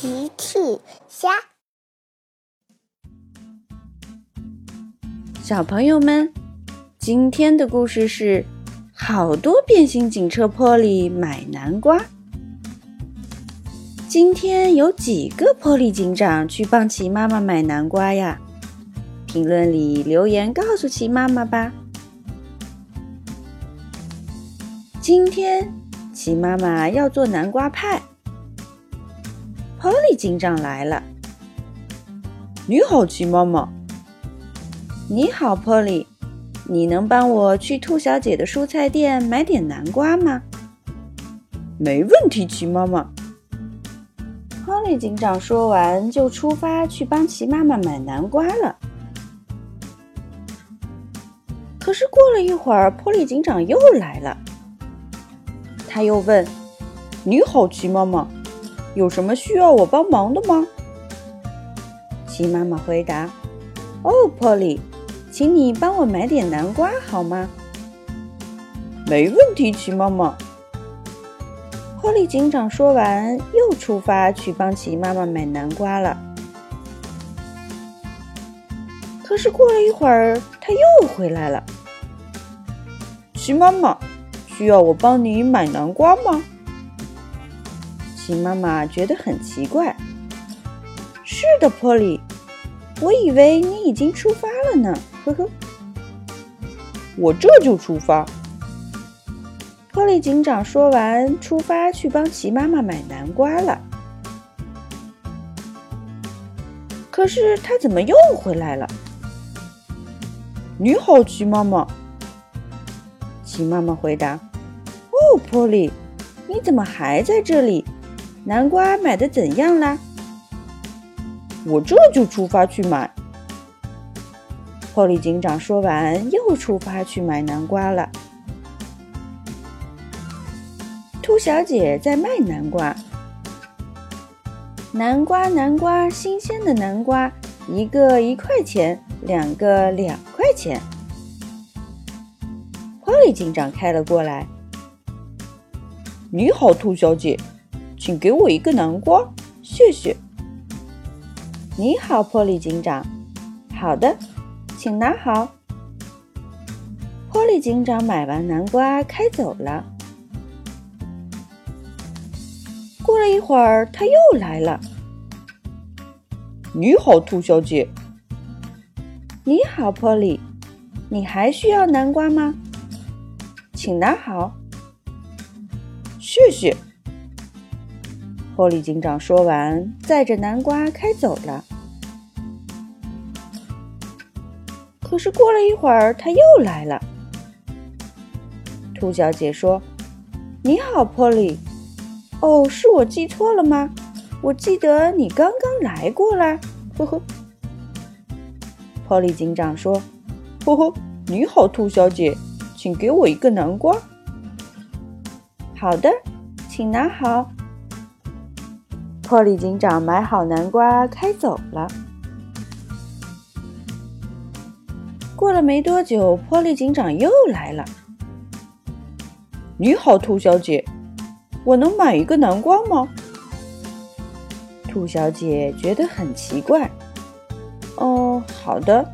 奇趣虾，小朋友们，今天的故事是好多变形警车波利买南瓜。今天有几个波利警长去帮奇妈妈买南瓜呀？评论里留言告诉奇妈妈吧。今天奇妈妈要做南瓜派。波利警长来了，你好，奇妈妈。你好，波利，你能帮我去兔小姐的蔬菜店买点南瓜吗？没问题，奇妈妈。波利警长说完，就出发去帮奇妈妈买南瓜了。可是过了一会儿，波利警长又来了，他又问：“你好，奇妈妈。”有什么需要我帮忙的吗？鸡妈妈回答：“哦，波利，请你帮我买点南瓜好吗？”“没问题，奇妈妈。”波利警长说完，又出发去帮奇妈妈买南瓜了。可是过了一会儿，他又回来了。“奇妈妈，需要我帮你买南瓜吗？”妈妈觉得很奇怪。是的，波利，我以为你已经出发了呢。呵呵，我这就出发。波利警长说完，出发去帮齐妈妈买南瓜了。可是他怎么又回来了？你好，齐妈妈。齐妈妈回答：“哦，波利，你怎么还在这里？”南瓜买的怎样啦？我这就出发去买。波利警长说完，又出发去买南瓜了。兔小姐在卖南瓜，南瓜南瓜，新鲜的南瓜，一个一块钱，两个两块钱。波利警长开了过来。你好，兔小姐。请给我一个南瓜，谢谢。你好，波利警长。好的，请拿好。波利警长买完南瓜开走了。过了一会儿，他又来了。你好，兔小姐。你好，波利。你还需要南瓜吗？请拿好。谢谢。波利警长说完，载着南瓜开走了。可是过了一会儿，他又来了。兔小姐说：“你好，波利。哦，是我记错了吗？我记得你刚刚来过啦。”呵呵。波利警长说：“呵呵，你好，兔小姐，请给我一个南瓜。”好的，请拿好。波利警长买好南瓜，开走了。过了没多久，波利警长又来了。你好，兔小姐，我能买一个南瓜吗？兔小姐觉得很奇怪。哦，好的。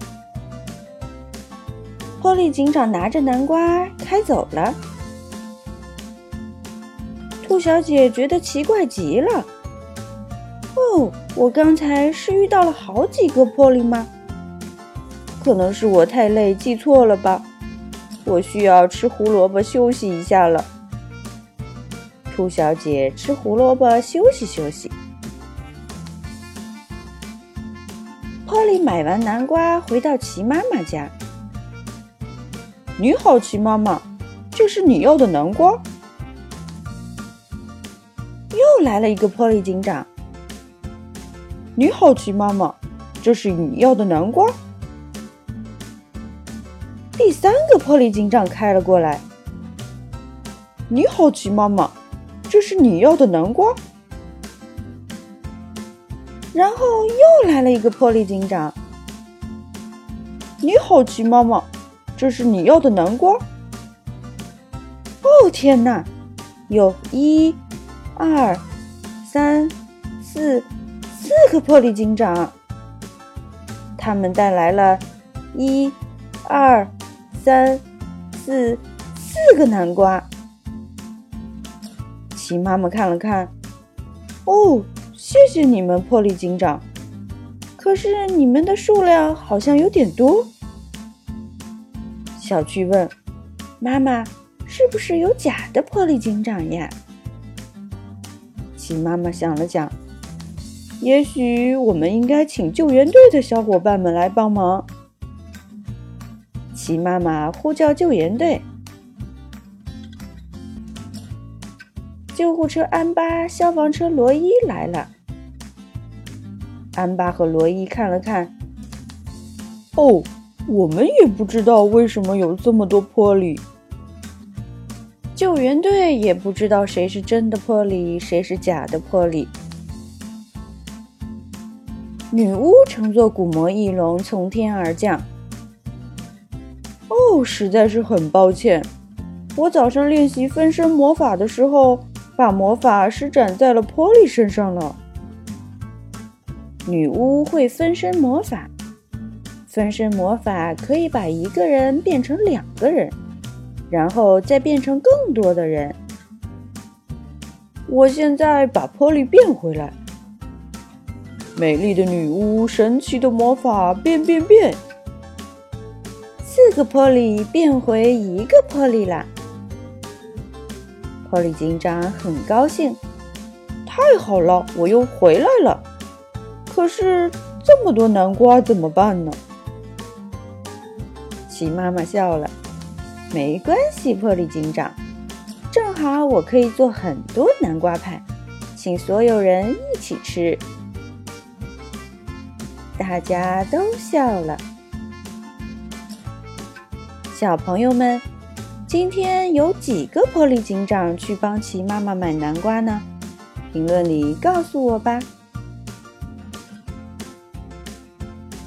波利警长拿着南瓜开走了。兔小姐觉得奇怪极了。哦，我刚才是遇到了好几个波利吗？可能是我太累记错了吧。我需要吃胡萝卜休息一下了。兔小姐吃胡萝卜休息休息。波利买完南瓜回到齐妈妈家。你好，齐妈妈，这是你要的南瓜。又来了一个波利警长。你好，奇妈妈，这是你要的南瓜。第三个波利警长开了过来。你好，奇妈妈，这是你要的南瓜。然后又来了一个波利警长。你好，奇妈妈，这是你要的南瓜。哦天哪，有一、二、三。四四个破例警长。他们带来了一、二、三、四四个南瓜。齐妈妈看了看，哦，谢谢你们，破例警长。可是你们的数量好像有点多。小趣问：“妈妈，是不是有假的破例警长呀？”齐妈妈想了想。也许我们应该请救援队的小伙伴们来帮忙。齐妈妈呼叫救援队，救护车安巴、消防车罗伊来了。安巴和罗伊看了看，哦，我们也不知道为什么有这么多玻璃。救援队也不知道谁是真的玻璃，谁是假的玻璃。女巫乘坐古魔翼龙从天而降。哦，实在是很抱歉，我早上练习分身魔法的时候，把魔法施展在了波利身上了。女巫会分身魔法，分身魔法可以把一个人变成两个人，然后再变成更多的人。我现在把波利变回来。美丽的女巫，神奇的魔法，变变变！四个玻璃变回一个玻璃啦！玻璃警长很高兴，太好了，我又回来了。可是这么多南瓜怎么办呢？齐妈妈笑了，没关系，玻璃警长，正好我可以做很多南瓜派，请所有人一起吃。大家都笑了。小朋友们，今天有几个玻璃警长去帮齐妈妈买南瓜呢？评论里告诉我吧。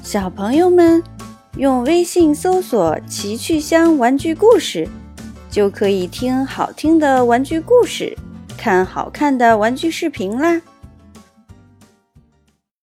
小朋友们，用微信搜索“奇趣箱玩具故事”，就可以听好听的玩具故事，看好看的玩具视频啦。